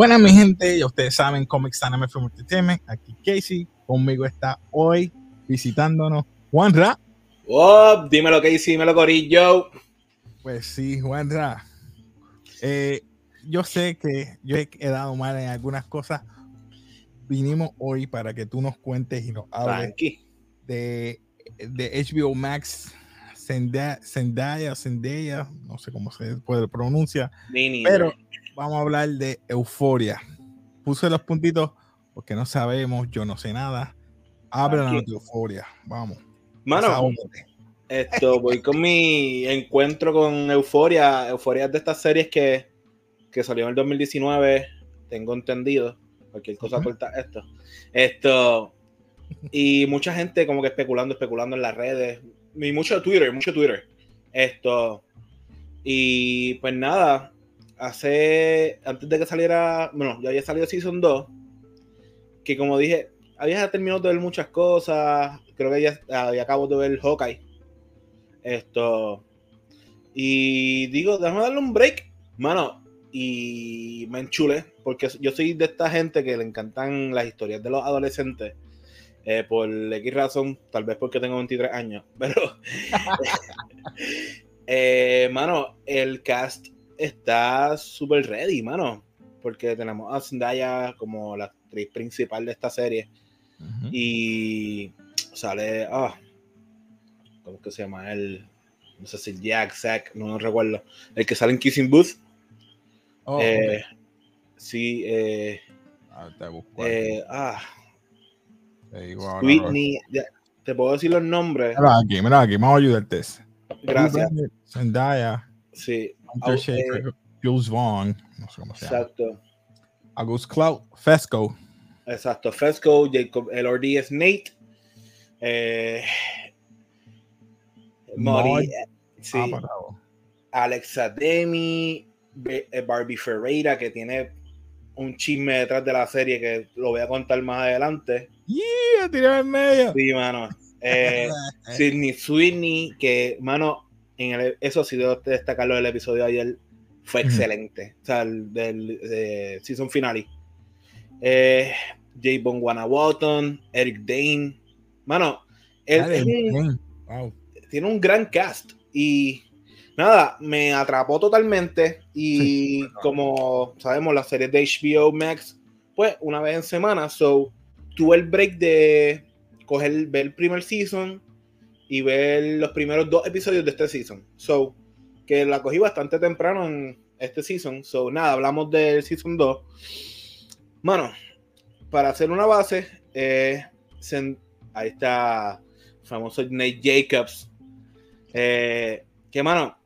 Buenas, mi gente, ya ustedes saben, Comics Anime Film Entertainment. Aquí Casey, conmigo está hoy visitándonos Juanra. Oh, dímelo Casey, dímelo Corillo. Pues sí, Juanra. Eh, yo sé que yo he quedado mal en algunas cosas. Vinimos hoy para que tú nos cuentes y nos hables de, de HBO Max Zendaya, Zendaya, no sé cómo se puede pronunciar, pero vamos a hablar de euforia. Puse los puntitos porque no sabemos, yo no sé nada. Háblanos de euforia, vamos. Mano, esto, voy con mi encuentro con euforia. Euforia de estas series que, que salió en el 2019, tengo entendido. Cualquier cosa corta esto. Esto, y mucha gente como que especulando, especulando en las redes y mucho Twitter, mucho Twitter. Esto. Y pues nada, hace, antes de que saliera, bueno, ya había salido Season 2, que como dije, había terminado de ver muchas cosas, creo que ya había acabo de ver Hawkeye. Esto. Y digo, déjame darle un break, mano, y me enchule, porque yo soy de esta gente que le encantan las historias de los adolescentes eh, por X razón, tal vez porque tengo 23 años, pero, eh, mano, el cast está súper ready, mano, porque tenemos a Zendaya como la actriz principal de esta serie y sale, ah, ¿cómo que se llama? El, no sé si Jack, Zack, no, recuerdo, el que sale en Kissing Booth. Oh, eh, Sí, eh, ah, ah Whitney, te puedo decir los nombres. Mira aquí, mira aquí, vamos a ayudarte. Gracias. Zendaya. Sí. Hunter eh, Jules Vaughn. No sé cómo se llama. Exacto. August Cloud, Fesco. Exacto, Fesco, Jacob LRD es Nate. Eh, Mori, eh, sí. Ah, Alexa Demi, eh, Barbie Ferreira, que tiene un chisme detrás de la serie que lo voy a contar más adelante. Yeah, tirado en medio. Sí, mano. Eh, Sidney Sweeney, que, mano, en el, eso sí debo destacarlo del episodio de ayer, fue excelente. O sea, el del season finale. Eh, J. Bongwana Walton, Eric Dane. Mano, él, tiene un gran cast. Y nada, me atrapó totalmente. Y como sabemos, las series de HBO Max, pues una vez en semana. So, tuve el break de coger, ver el primer season y ver los primeros dos episodios de este season. So, que la cogí bastante temprano en este season. So, nada, hablamos del season 2. Mano, para hacer una base, eh, ahí está el famoso Nate Jacobs. Eh, que, mano,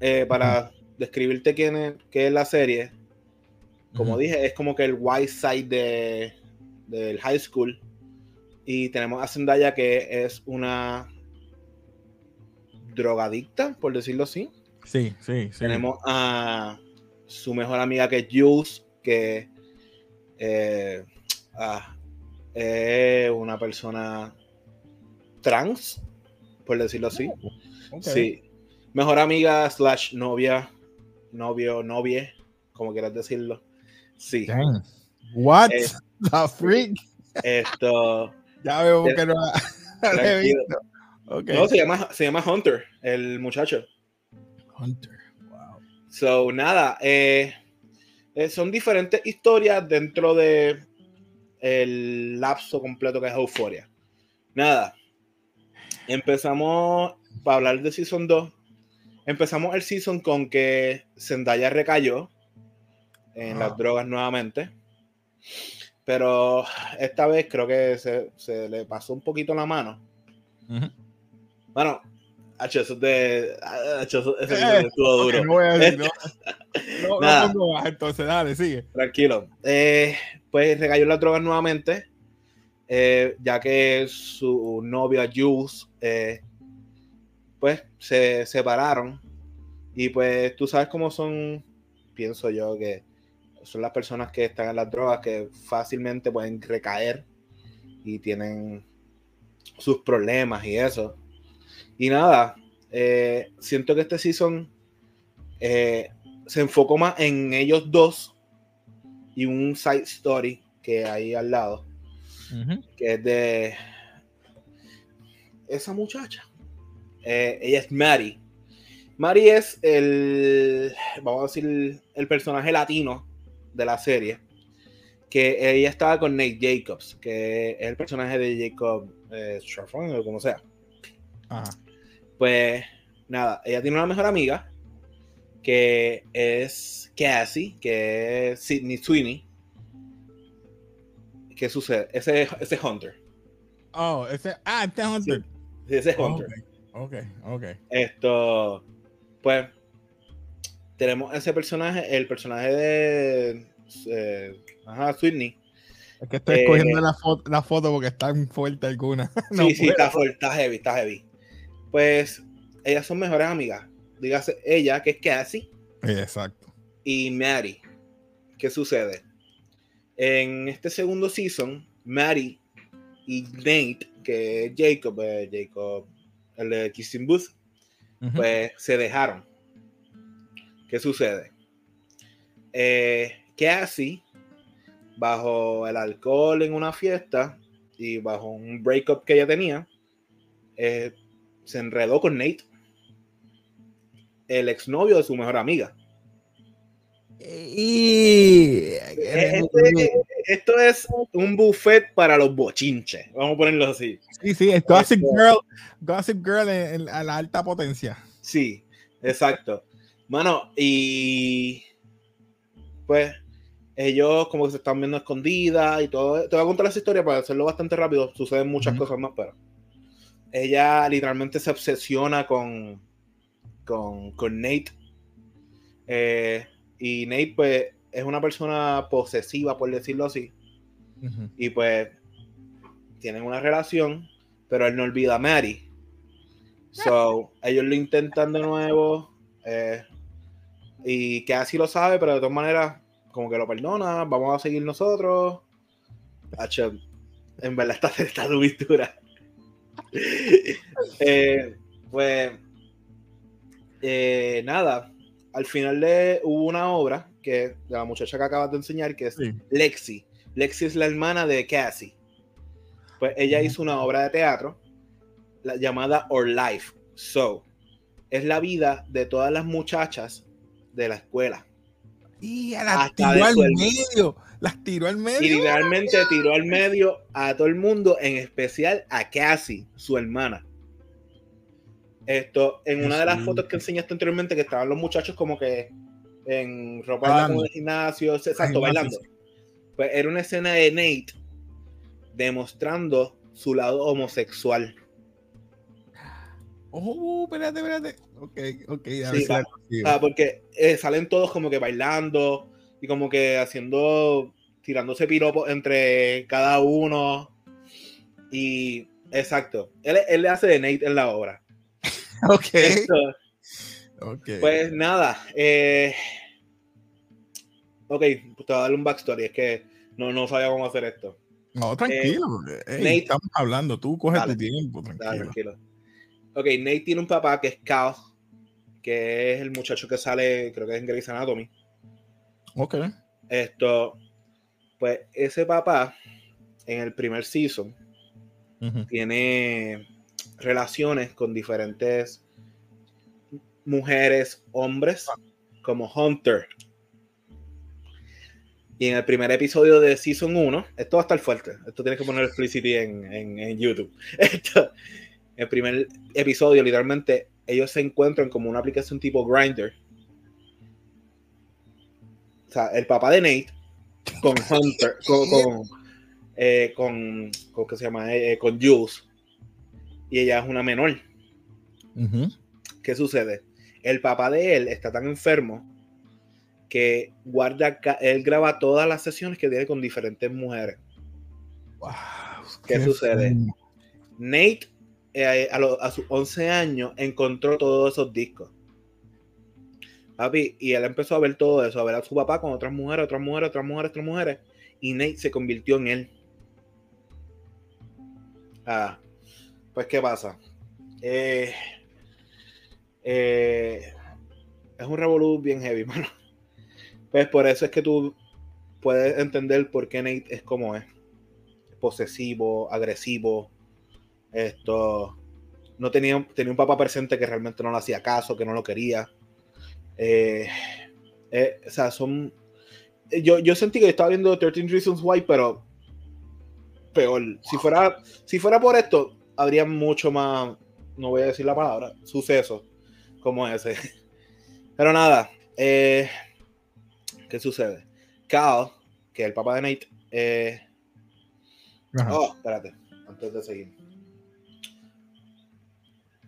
eh, para describirte quién es, qué es la serie, como dije, es como que el white side de, del high school. Y tenemos a Zendaya que es una drogadicta, por decirlo así. Sí, sí, sí. Tenemos a su mejor amiga que es Jules, que eh, ah, es una persona trans, por decirlo así. Oh, sí. Mejor amiga slash novia, novio, novie, como quieras decirlo. Sí. What? Eh, The freak. Esto. Ya veo que no he visto. Okay. No, se llama, se llama Hunter, el muchacho. Hunter, wow. So, nada, eh, eh, son diferentes historias dentro de el lapso completo que es Euphoria. Nada, empezamos para hablar de Season 2. Empezamos el season con que Zendaya recayó en las drogas nuevamente. Pero esta vez creo que se, le pasó un poquito la mano. Bueno, eso de. eso, eh, estuvo duro. No voy a decir, no, no, no entonces dale, sigue. Tranquilo. Eh, pues recayó las drogas nuevamente, eh, ya que su novia Jules, pues se separaron. Y pues tú sabes cómo son, pienso yo, que son las personas que están en las drogas que fácilmente pueden recaer y tienen sus problemas y eso. Y nada, eh, siento que este season eh, se enfocó más en ellos dos y un side story que hay al lado, que es de esa muchacha. Eh, ella es Mary. Mary es el, vamos a decir, el personaje latino de la serie. Que ella estaba con Nate Jacobs, que es el personaje de Jacob eh, o como sea. Pues nada, ella tiene una mejor amiga que es Cassie, que es Sidney Sweeney. ¿Qué sucede? Ese, ese Hunter. Oh, ese, ah, este Hunter. Sí, ese Hunter. Ok, ok. Esto, pues, tenemos ese personaje, el personaje de eh, ajá, Sweeney. Es que estoy escogiendo eh, la, foto, la foto porque está fuerte alguna. sí, sí, está fuerte, está heavy, está heavy. Pues ellas son mejores amigas. Dígase ella, que es Cassie. Exacto. Y Mary. ¿Qué sucede? En este segundo season, Mary y Nate, que es Jacob, eh, Jacob, el de Kissing Booth, pues se dejaron. ¿Qué sucede? Eh, Cassie, bajo el alcohol en una fiesta y bajo un breakup que ella tenía, eh, se enredó con Nate, el exnovio de su mejor amiga. Y este, esto es un buffet para los bochinches, vamos a ponerlo así. Sí, sí, es Gossip Girl, Gossip Girl en, a la alta potencia. Sí, exacto. Bueno, y pues ellos como que se están viendo escondidas y todo. Te voy a contar esa historia para hacerlo bastante rápido. Suceden muchas cosas más, pero ella literalmente se obsesiona con, con, con Nate. Eh, y Nate, pues, es una persona posesiva, por decirlo así. Y pues, tienen una relación, pero él no olvida a Mary. So, ellos lo intentan de nuevo. Eh, y que así lo sabe, pero de todas maneras, como que lo perdona. Vamos a seguir nosotros. en verdad está, está dura. Eh, pues, eh, nada, al final de, hubo una obra que la muchacha que acabas de enseñar, que es Lexi. Lexi es la hermana de Cassie. Pues ella hizo una obra de teatro la, llamada Our Life. So, es la vida de todas las muchachas de la escuela. Y a las tiró al medio. Las tiró al medio. Y literalmente tiró al medio a todo el mundo, en especial a Cassie, su hermana. Esto, en una de las fotos que enseñaste anteriormente, que estaban los muchachos como que en ropa de gimnasio, exacto, bailando. Pues era una escena de Nate demostrando su lado homosexual. Oh, espérate, espérate. Ok, ok. Sí, porque eh, salen todos como que bailando y como que haciendo, tirándose piropos entre cada uno. Y exacto, él, él le hace de Nate en la obra. ok. Pues nada. Eh, ok, pues te voy a darle un backstory. Es que no, no sabía cómo hacer esto. No, tranquilo. Eh, estamos hablando. Tú coges tu tiempo. Tranquilo. Ok, Nate tiene un papá que es Cal, que es el muchacho que sale, creo que es en Grey's Anatomy. Ok. Esto, pues ese papá, en el primer season, tiene relaciones con diferentes mujeres, hombres, como Hunter. Y en el primer episodio de Season 1, esto va a estar fuerte, esto tienes que poner explicity en, en, YouTube. Esto, el primer episodio, literalmente, ellos se encuentran como una aplicación tipo Grinder. O sea, el papá de Nate con Hunter, con, con, eh, con, ¿qué se llama? Eh, con Jules y ella es una menor. ¿Qué sucede? El papá de él está tan enfermo que guarda, él graba todas las sesiones que tiene con diferentes mujeres. ¿Qué, sucede? Nate eh, a, sus 11 años encontró todos esos discos. Papi, y él empezó a ver todo eso, a ver a su papá con otras mujeres, otras mujeres, otras mujeres, otras mujeres. Y Nate se convirtió en él. Ah, pues, ¿qué pasa? Eh, eh, es un revolú bien heavy, mano. Pues por eso es que tú puedes entender por qué Nate es como es. Posesivo, agresivo. Esto. No tenía, tenía un papá presente que realmente no le hacía caso, que no lo quería. Eh, eh, o sea, son. Yo, yo sentí que estaba viendo 13 Reasons Why, pero peor. Si fuera, si fuera por esto, habría mucho más, no voy a decir la palabra, suceso como ese. Pero nada, eh, ¿qué sucede? Cal, que es el papá de Nate, eh, oh, espérate, antes de seguir.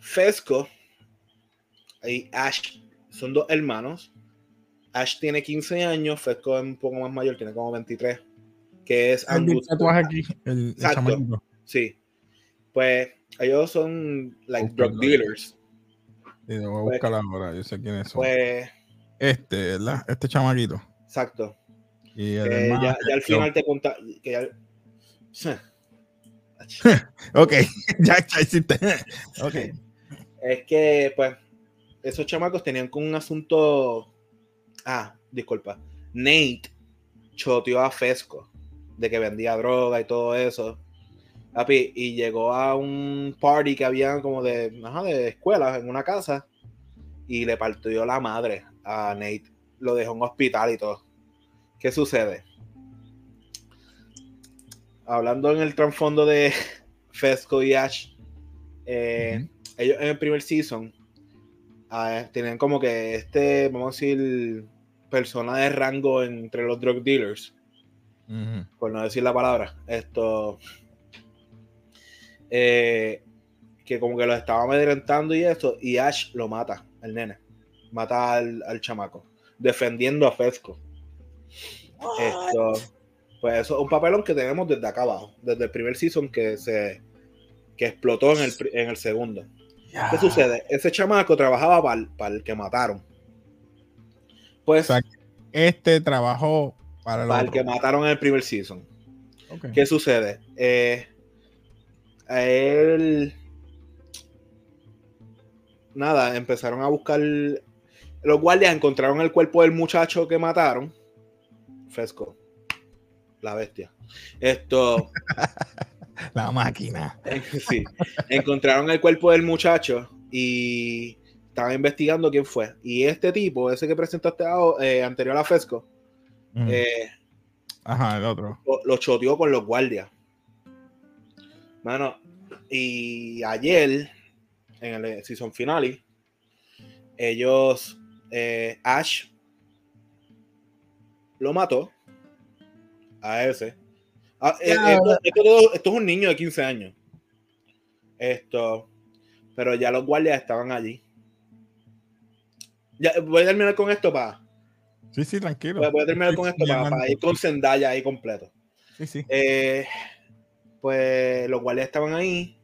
Fesco y Ash son dos hermanos. Ash tiene 15 años, Fesco es un poco más mayor, tiene como 23. Que es el tatuaje aquí, el, Sí. Pues ellos son like drug dealers. Sí, voy a pues, buscar ahora, yo sé quiénes son. Pues. Este, ¿verdad? Este chamaquito. Exacto. Y ya, al final te conta que ya... ok, ya, ya hiciste. ok. Es que, pues, esos chamacos tenían con un asunto. Ah, disculpa. Nate choteó a Fesco de que vendía droga y todo eso. y llegó a un party que había como de, ajá, de escuela en una casa y le partió la madre a Nate. Lo dejó en un hospital y todo. ¿Qué sucede? Hablando en el trasfondo de Fesco y Ash, eh, ellos en el primer season uh, tenían como que este, vamos a decir, persona de rango entre los drug dealers por no decir la palabra, esto, eh, que como que lo estaba amedrentando y esto, y Ash lo mata, el nene, mata al, chamaco, defendiendo a Fesco. Esto, pues eso es un papelón que tenemos desde acá abajo, desde el primer season que se que explotó en el, en el segundo. ¿Qué sucede? Ese chamaco trabajaba para, el que mataron. Pues. este trabajó para, el que mataron en el primer season. ¿Qué sucede? Eh, a él. Nada, empezaron a buscar. Los guardias encontraron el cuerpo del muchacho que mataron. Fesco. La bestia. Esto. la máquina. sí. Encontraron el cuerpo del muchacho y estaban investigando quién fue. Y este tipo, ese que presentaste eh, anterior a Fesco, eh, Ajá, el otro. Lo, choteó con los guardias. Mano, y ayer, en el season finale, ellos, eh, Ash lo mató a ese. Ah, eh, esto, es un niño de 15 años. Esto, pero ya los guardias estaban allí. Ya, voy a terminar con esto para Sí, sí, tranquilo. Voy, a terminar con esto para, ir con Zendaya ahí completo. Sí, sí. Eh, pues los guardias estaban ahí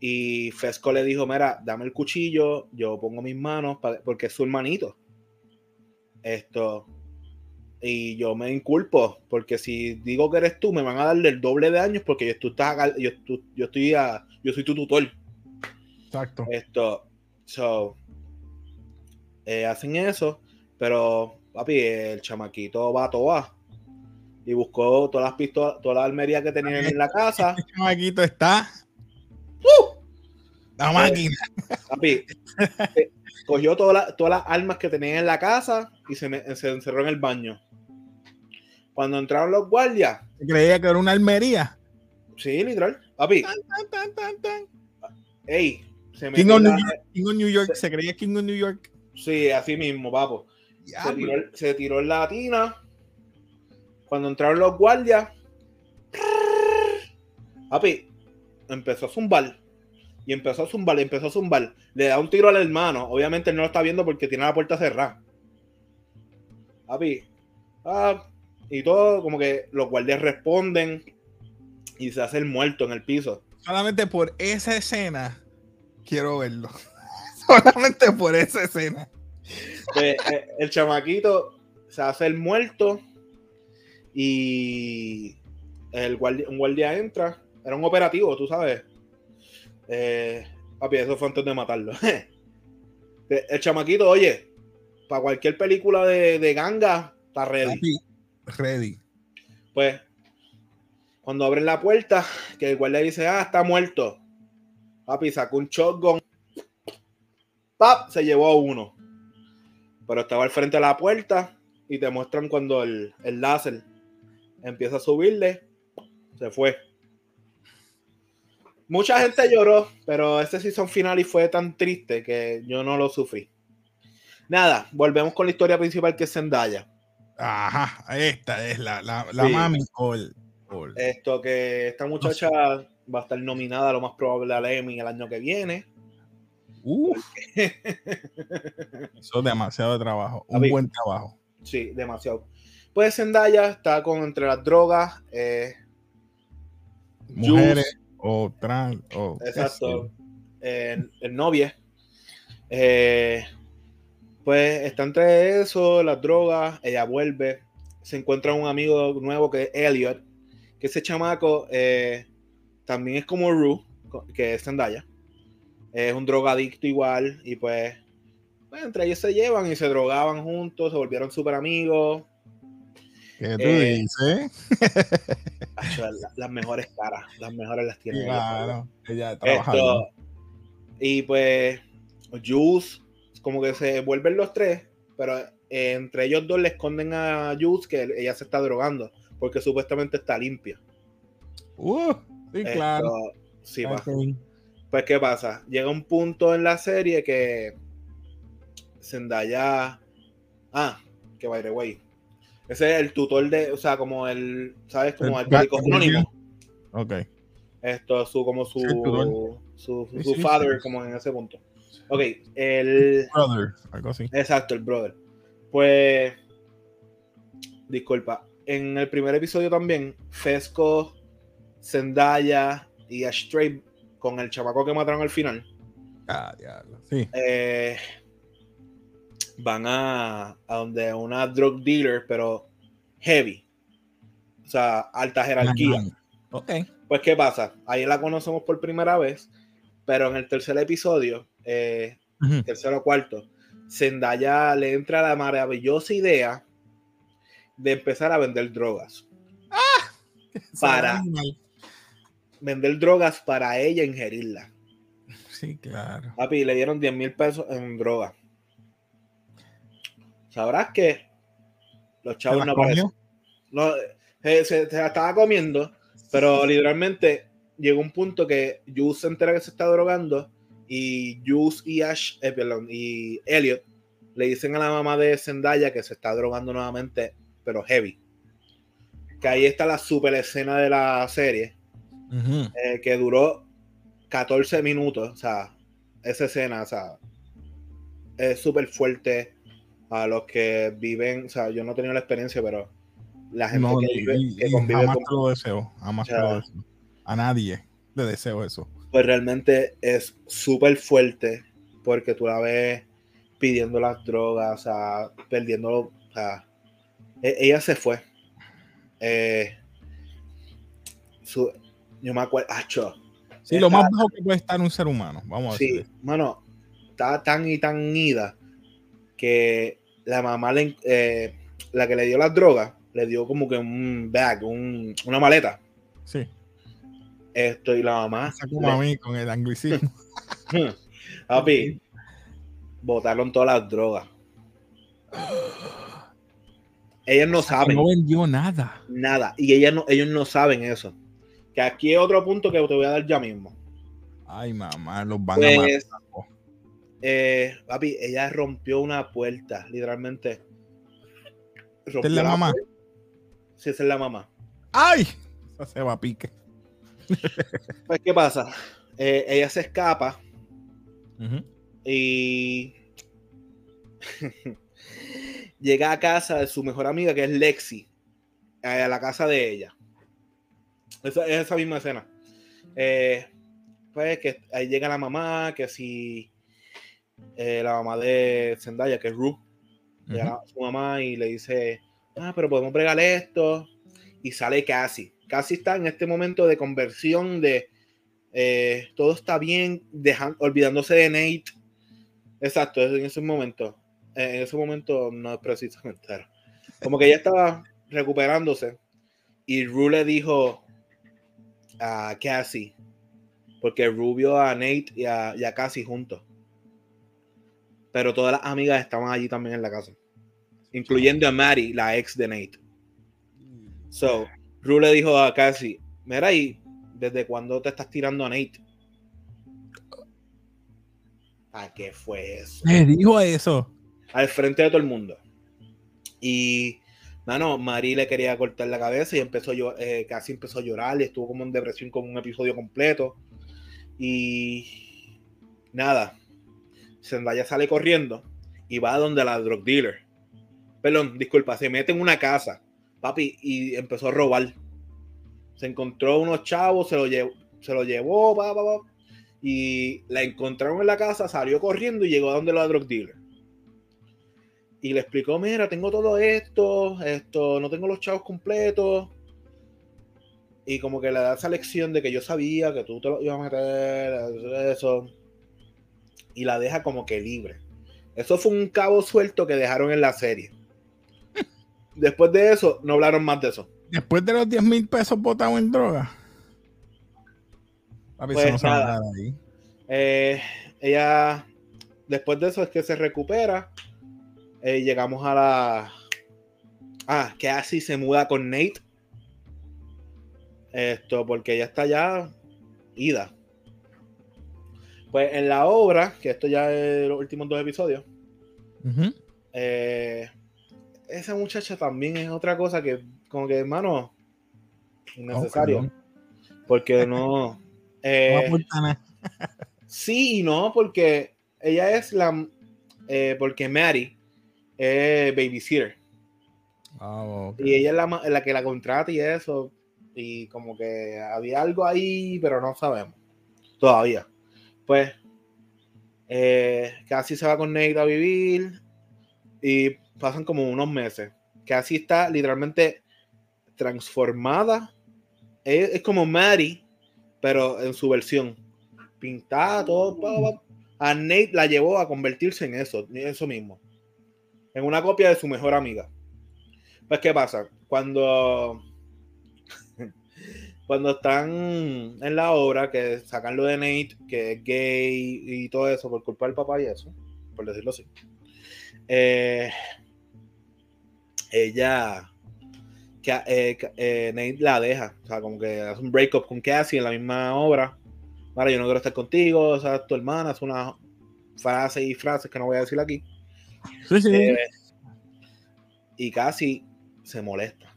y Fesco le dijo, mira, dame el cuchillo, yo pongo mis manos porque es su hermanito. Esto. Y yo me inculpo, porque si digo que eres tú, me van a darle el doble de años porque tú estás yo, yo estoy a, yo soy tu tutor. Exacto. Esto. So, eh, hacen eso, pero papi, el chamaquito va a toa y buscó todas las pistolas, toda la almería que tenían en la casa. El chamaquito está. ¡Uh! La máquina. papi, eh, cogió todas las armas que tenían en la casa y se, encerró en el baño. Cuando entraron los guardias. Creía que era una almería. Sí, literal. Papi. Ey, se King, of New York, se creía King of New York. Sí, así mismo, papo se tiró, en la tina. Cuando entraron los guardias, papi, empezó a zumbar. Y empezó a zumbar, y empezó a zumbar. Le da un tiro al hermano. Obviamente él no lo está viendo porque tiene la puerta cerrada. Papi, ah, y todo, como que los guardias responden y se hace el muerto en el piso. Solamente por esa escena quiero verlo. Solamente por esa escena. Pues, eh, el chamaquito se hace el muerto y el guardia, un guardia entra. Era un operativo, tú sabes. Eh, papi, eso fue antes de matarlo. el chamaquito, oye, para cualquier película de, ganga, está ready. Ready. Pues, cuando abren la puerta, que el guardia dice, ah, está muerto. Papi sacó un shotgun. ¡Pap! Se llevó a uno. Pero estaba al frente de la puerta y te muestran cuando el, el láser empieza a subirle. Se fue. Mucha gente lloró, pero este season final y fue tan triste que yo no lo sufrí. Nada, volvemos con la historia principal que es Zendaya. Ajá, esta es la, la, la mami Esto que esta muchacha va a estar nominada lo más probable al Emmy el año que viene. Eso es demasiado trabajo, un buen trabajo. Sí, demasiado. Pues Zendaya está con entre las drogas, eh, mujeres o trans o exacto, el, novia. Eh, pues está entre eso, las drogas, ella vuelve, se encuentra un amigo nuevo que es Elliot, que ese chamaco eh, también es como Rue, que es Zendaya. Es un drogadicto igual y pues, pues, entre ellos se llevan y se drogaban juntos, se volvieron súper amigos. ¿Qué tú eh, dices? las mejores caras, las mejores las tiene. Claro, ella, Esto, y pues, Juice, como que se vuelven los tres, pero entre ellos dos le esconden a Juice que ella se está drogando, porque supuestamente está limpia. Uh. Sí, claro. Sí, Pues, ¿qué pasa? Llega un punto en la serie que Zendaya. Ah, que by the way. Ese es el tutor de. O sea, como el. ¿Sabes? Como el, médico anónimo. Ok. Esto, su, como su. su, su, father, como en ese punto. Ok, el. Brother, algo así. Exacto, el brother. Pues. Disculpa. En el primer episodio también, Fesco Zendaya y Astray con el chamaco que mataron al final. Ah, diablo. Sí. Eh, van a, a donde una drug dealer, pero heavy. O sea, alta jerarquía. Ok. Pues, ¿qué pasa? Ahí la conocemos por primera vez, pero en el tercer episodio, eh, tercero o cuarto, Zendaya le entra la maravillosa idea de empezar a vender drogas. ¡Ah! Para, vender drogas para ella ingerirla. Sí, claro. Papi, le dieron 10 mil pesos en droga. Sabrás que los chavos no aparecen. No, se, la estaba comiendo, pero literalmente llegó un punto que Juice se entera que se está drogando y Juice y Ash, eh, perdón, y Elliot le dicen a la mamá de Zendaya que se está drogando nuevamente, pero heavy. Que ahí está la super escena de la serie eh, que duró 14 minutos. O sea, esa escena, o sea, es súper fuerte a los que viven. O sea, yo no he tenido la experiencia, pero la gente que, vive, que convive jamás lo deseo, jamás lo deseo. A nadie le deseo eso. Pues realmente es súper fuerte porque tú la ves pidiendo las drogas, o sea, perdiendo, o sea, e-, ella se fue. Eh, su, yo me acuerdo, acho. Sí, lo más bajo que puede estar un ser humano. Vamos a decir. Sí, mano, está tan y tan ida que la mamá, le, eh, la que le dio las drogas, le dio como que un bag, un, una maleta. Sí. Esto y la mamá. como a mí con el anglicismo. Papi, botaron todas las drogas. Ellos no saben. No vendió nada. Nada. Y ellas no, ellos no saben eso. Que aquí es otro punto que te voy a dar ya mismo. Ay, mamá, los van a pues, matar. Eh, papi, ella rompió una puerta, literalmente. ¿Esta es la, mamá? Sí, esa es la mamá. ¡Ay! Eso se va a pique. Pues, ¿qué pasa? Eh, ella se escapa y llega a casa de su mejor amiga, que es Lexi, a la casa de ella. Esa, es esa misma escena. Eh, pues que ahí llega la mamá, que si eh, la mamá de Zendaya, que es Ru, llega su mamá y le dice, ah, pero podemos bregarle esto. Y sale casi. Casi está en este momento de conversión de eh, todo está bien, dejando, olvidándose de Nate. Exacto, en ese momento. En ese momento no es precisamente. Como que ella estaba recuperándose. Y Ru le dijo a Cassie, porque Ru vio a Nate y a, y a Cassie juntos. Pero todas las amigas estaban allí también en la casa, incluyendo a Mary, la ex de Nate. So, Ru le dijo a Cassie, mira, ¿y desde cuándo te estás tirando a Nate? ¿A qué fue eso? Me dijo eso. Al frente de todo el mundo. Y, mano, Mari le quería cortar la cabeza y empezó eh, casi empezó a llorar y estuvo como en depresión con un episodio completo. Y nada, Zendaya sale corriendo y va a donde la drug dealer. Perdón, disculpa, se mete en una casa, papi, y empezó a robar. Se encontró unos chavos, se lo llevó, se lo llevó, y la encontraron en la casa, salió corriendo y llegó a donde la drug dealer. Y le explicó, mira, tengo todo esto, esto, no tengo los chavos completos. Y como que le da esa lección de que yo sabía que tú te lo ibas a meter, eso. Y la deja como que libre. Eso fue un cabo suelto que dejaron en la serie. Después de eso, no hablaron más de eso. Después de los 10 mil pesos botados en droga. Pues eh, ella, después de eso es que se recupera. Eh, llegamos a la. Ah, que así se muda con Nate. Esto, porque ella está ya ida. Pues en la obra, que esto ya es los últimos dos episodios, eh, esa muchacha también es otra cosa que, como que, hermano, innecesario. porque no. Eh, sí y no, porque ella es la. Eh, porque Mary es babysitter. Ah, y ella es la, la, que la contrata y eso. Y como que había algo ahí, pero no sabemos. Todavía. Pues. Eh, casi se va con Nate a vivir. Y pasan como unos meses. Casi está literalmente transformada. Es, como Mary pero en su versión. Pintada, todo. A Nate la llevó a convertirse en eso, eso mismo. En una copia de su mejor amiga. Pues, ¿qué pasa? Cuando. Cuando están en la obra, que sacan lo de Nate, que es gay y todo eso, por culpa del papá y eso, por decirlo así. Eh, ella eh, eh, Nate la deja. O sea, como que hace un breakup con Cassie en la misma obra. Vale, yo no quiero estar contigo, o sea, tu hermana, es una frase y frases que no voy a decir aquí. Sí, sí. Eh, y Cassie se molesta.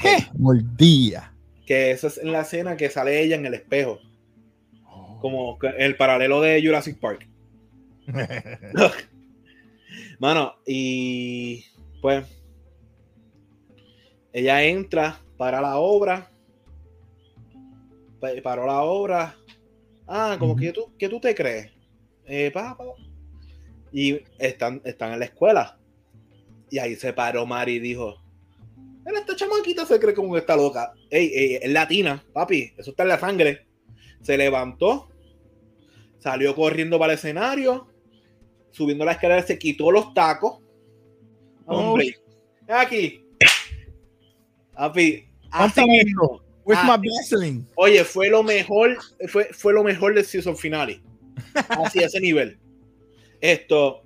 ¿Qué? Mordía. Que esa es en la escena que sale ella en el espejo. Oh. Como el paralelo de Jurassic Park. Mano, y pues ella entra para la obra. Paró la obra. Ah, como que tú, ¿qué tú te crees? Eh, Y están, están en la escuela. Y ahí se paró Mari y dijo: Esta chamaquita se cree como que está loca. Ey, es latina, papi. Eso está en la sangre. Se levantó. Salió corriendo para el escenario. Subiendo la escalera, se quitó los tacos. Hombre, aquí, Papi, así mismo. Ah, oye, fue lo mejor, fue, fue lo mejor del season finale. Así, a ese nivel. Esto,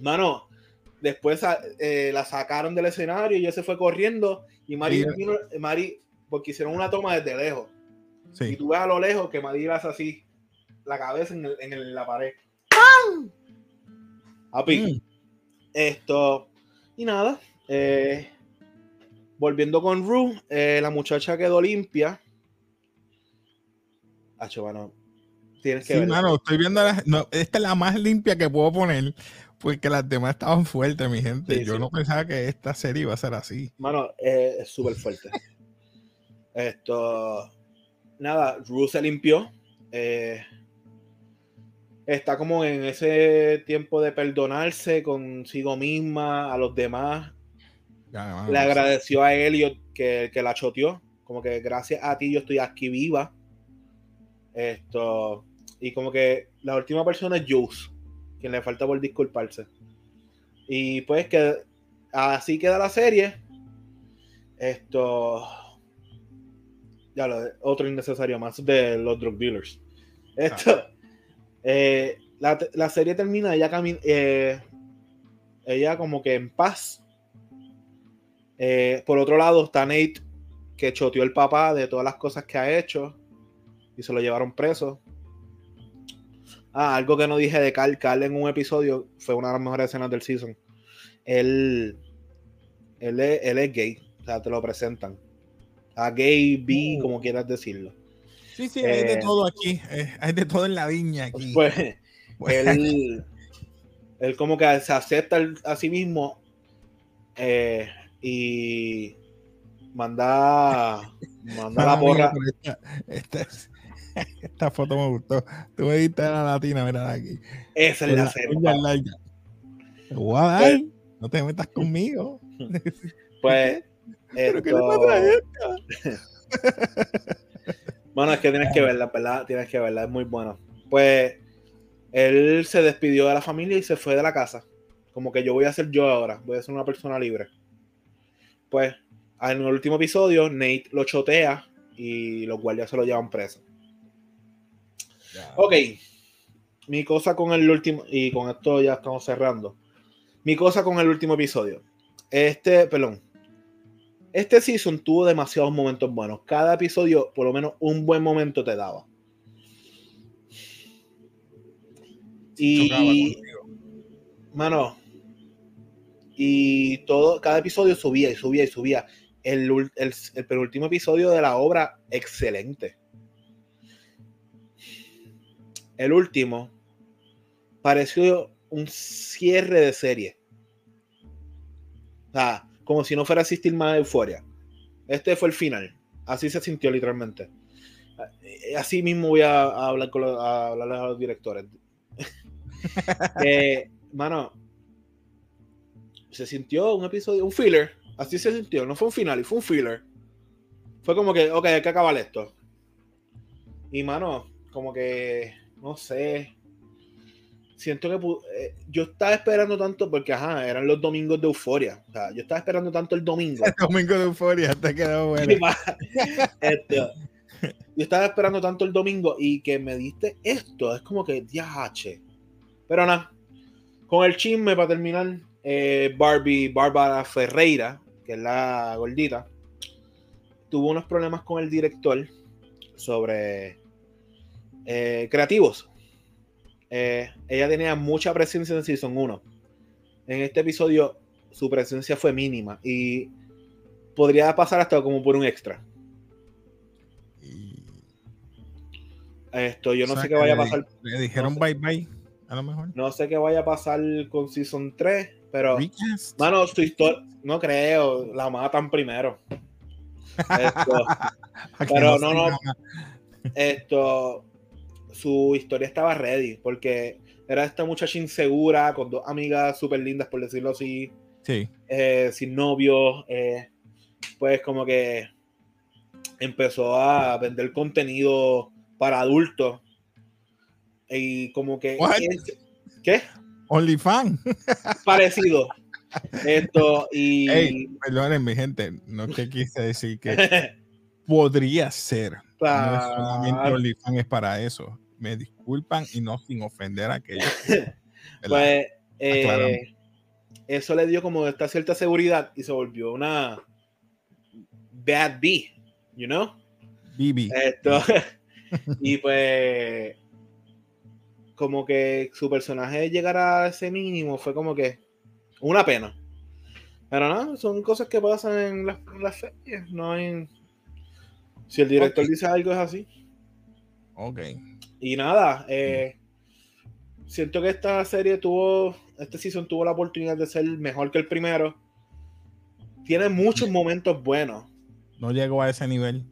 mano, después eh, la sacaron del escenario y ella se fue corriendo. Y Mari, Mari porque hicieron una toma desde lejos. Y tú ves a lo lejos que Mari hace así, la cabeza en, en la pared. ¡Pam! Mm. esto, y nada, eh, Volviendo con Ru, eh, la muchacha quedó limpia. Hacho, bueno, tienes que sí, mano, estoy viendo. esta es la más limpia que puedo poner. Porque las demás estaban fuertes, mi gente. Yo no pensaba que esta serie iba a ser así. Mano, eh, es súper fuerte. Esto. Nada, Ru se limpió. Eh, está como en ese tiempo de perdonarse consigo misma, a los demás le agradeció a Elliot que, que la choteó. Como que gracias a ti yo estoy aquí viva. Esto. Y como que la última persona es Juice, quien le falta por disculparse. Y pues que así queda la serie. Esto. Ya lo otro innecesario más de los drug dealers. Esto. Eh, la, serie termina, ella camina. Eh, ella como que en paz. Eh, por otro lado está Nate, que choteó el papá de todas las cosas que ha hecho. Y se lo llevaron preso. Ah, algo que no dije de Carl. Carl en un episodio fue una de las mejores escenas del season. Él, él, es, gay. O sea, te lo presentan. A gay, bi, uh. como quieras decirlo. Sí, sí, hay de eh, todo aquí. Eh, hay de todo en la viña aquí. Pues, pues él, él, como que se acepta a sí mismo eh, y manda, manda la porra. Esta, esta, foto me gustó. Tú me diste la latina, mira aquí. Esa es la, serie. Pues, no te metas conmigo. Pues. ¿Pero qué le pasa a bueno, es que tienes que verla, ¿verdad? Tienes que verla, es muy bueno. Pues él se despidió de la familia y se fue de la casa. Como que yo voy a ser yo ahora, voy a ser una persona libre. Pues en el último episodio, Nate lo chotea y los guardias se lo llevan preso. Ok, mi cosa con el último, y con esto ya estamos cerrando. Mi cosa con el último episodio. Este, perdón. Este season tuvo demasiados momentos buenos. Cada episodio, por lo menos, un buen momento te daba. Y. Mano. Y todo, cada episodio subía y subía y subía. El, el, el penúltimo episodio de la obra, excelente. El último pareció un cierre de serie. Sea, como si no fuera a existir más euforia. Este fue el final. Así se sintió literalmente. Así mismo voy a, hablar con los, a los directores. eh, mano, se sintió un episodio, un filler. Así se sintió. No fue un final, fue un filler. Fue como que, ok, hay que acabar esto. Y mano, como que, no sé siento que eh, yo estaba esperando tanto porque, ajá, eran los domingos de euforia. O sea, yo estaba esperando tanto el domingo. El domingo de euforia, te quedó bueno. Este, yo estaba esperando tanto el domingo y que me diste esto. Es como que, h Pero nada, con el chisme para terminar, eh, Barbie, Bárbara Ferreira, que es la gordita, tuvo unos problemas con el director sobre eh, creativos eh, ella tenía mucha presencia en Season 1. En este episodio su presencia fue mínima y podría pasar hasta como por un extra. Esto, yo no sé qué vaya a pasar. Le dijeron bye bye, a lo mejor. No sé qué vaya a pasar con Season 3, pero. Mano, su historia. No creo, la matan primero. Esto, pero no, no. Esto su historia estaba ready, porque era esta muchacha insegura, con dos amigas súper lindas, por decirlo así. Sí. Eh, sin novio. Eh, pues como que empezó a vender contenido para adultos. Y como que... ¿Qué? OnlyFans. Parecido. Esto y... Hey, gente, no te quise decir que podría ser. No OnlyFans es para eso me disculpan y no sin ofender a aquellos. pues eh, eso le dio como esta cierta seguridad y se volvió una bad B, you know? BB. Esto, y pues como que su personaje llegara a ese mínimo fue como que una pena. Pero no, son cosas que pasan en las, en No hay. Si el director dice algo es así. Ok. Y nada, eh, siento que esta serie tuvo, este season tuvo la oportunidad de ser mejor que el primero. Tiene muchos momentos buenos. No llegó a ese nivel.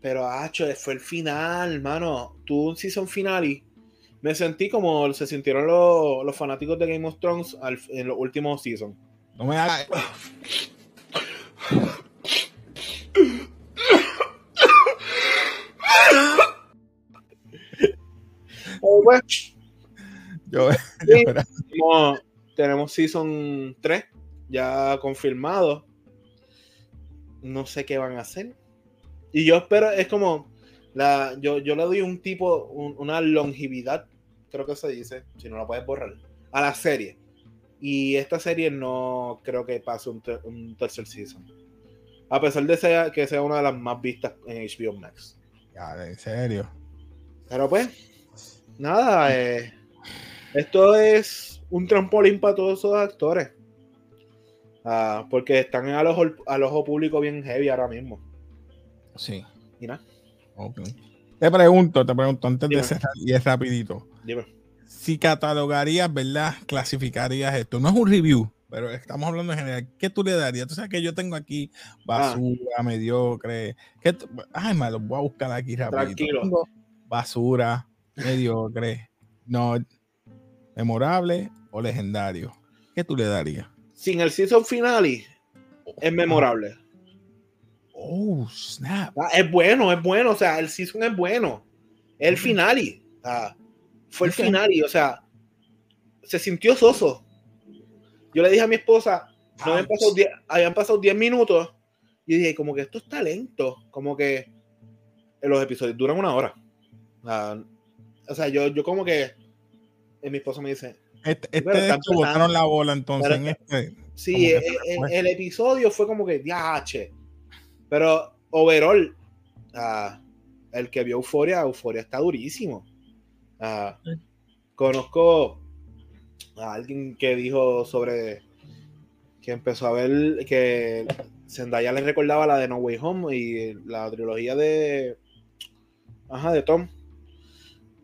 Pero, hacho, fue el final, hermano. Tuvo un season final y me sentí como se sintieron los, fanáticos de Game of Thrones en los últimos seasons. No me hagas. Yo, tenemos, Season 3 ya confirmado. no sé qué van a hacer. Y yo espero, es como, la, yo, yo le doy un tipo, una longevidad, creo que se dice, si no la puedes borrar, a la serie. Y esta serie no creo que pase un, tercer season. A pesar de sea, que sea una de las más vistas en HBO Max. Ya, en serio. Pero pues, nada, eh, esto es un trampolín para todos esos actores. Ah, porque están al ojo, al ojo público bien heavy ahora mismo. Sí. Mira. Te pregunto, te pregunto antes de cerrar y es rapidito. Dime. Si catalogarías, ¿verdad? Clasificarías esto. No es un review, pero estamos hablando en general. ¿Qué tú le darías? Tú sabes que yo tengo aquí basura, ah. mediocre. ¿Qué Ay, me lo voy a buscar aquí rápido. Tranquilo. Basura, mediocre, no, memorable o legendario. ¿Qué tú le darías? Sin el season finale, es memorable. Oh, snap. Ah, es bueno, es bueno. O sea, el season es bueno. El finale. fue el finale. O sea, se sintió soso. Yo le dije a mi esposa, no habían pasado 10 minutos. Y dije, como que esto está lento. Como que los episodios duran una hora. O sea, yo, yo como que. mi esposa me dice. Este, este botaron la bola entonces. este, sí, el, el, episodio fue como que, diache pero overall, uh, el que vio Euforia, Euforia está durísimo. Uh, conozco a alguien que dijo sobre que empezó a ver que Zendaya le recordaba la de No Way Home y la trilogía de ajá, de Tom.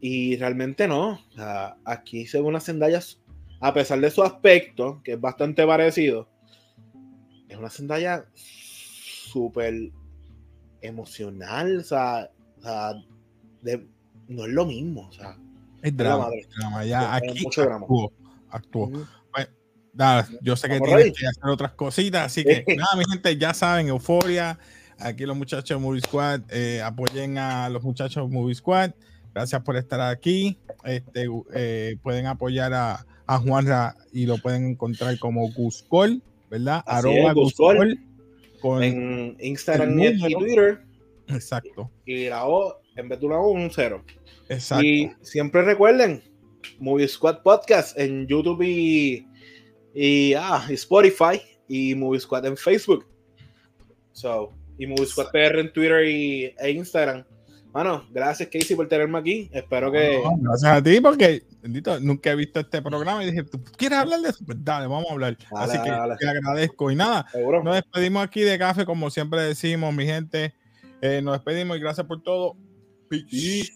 Y realmente no. Aquí según las Zendaya, a pesar de su aspecto, que es bastante parecido, es una Zendaya súper emocional, o sea, no es lo mismo, o sea. Es drama, drama, ya aquí mucho actuó, nada, yo sé que tiene que hacer otras cositas, así que nada, mi gente, ya saben, euforia. Aquí los muchachos de Movie Squad, eh, apoyen a los muchachos de Movie Squad. Gracias por estar aquí. Este, eh, pueden apoyar a, a Juanra y lo pueden encontrar como Guscol, ¿verdad? Arroba Guscol en Instagram y Twitter. Exacto. Y la O, en vez de una O, un cero. Exacto. Y siempre recuerden, Movie Squad Podcast en YouTube y, y, ah, Spotify y Movie Squad en Facebook. So, y Movie Squad PR en Twitter y, e Instagram. Bueno, gracias Casey por tenerme aquí. Espero que. gracias a ti porque, bendito, nunca he visto este programa y dije, ¿tú quieres hablar de eso? Pues dale, vamos a hablar. Así que te agradezco. Y nada, nos despedimos aquí de café, como siempre decimos, mi gente. Eh, nos despedimos y gracias por todo. Peace.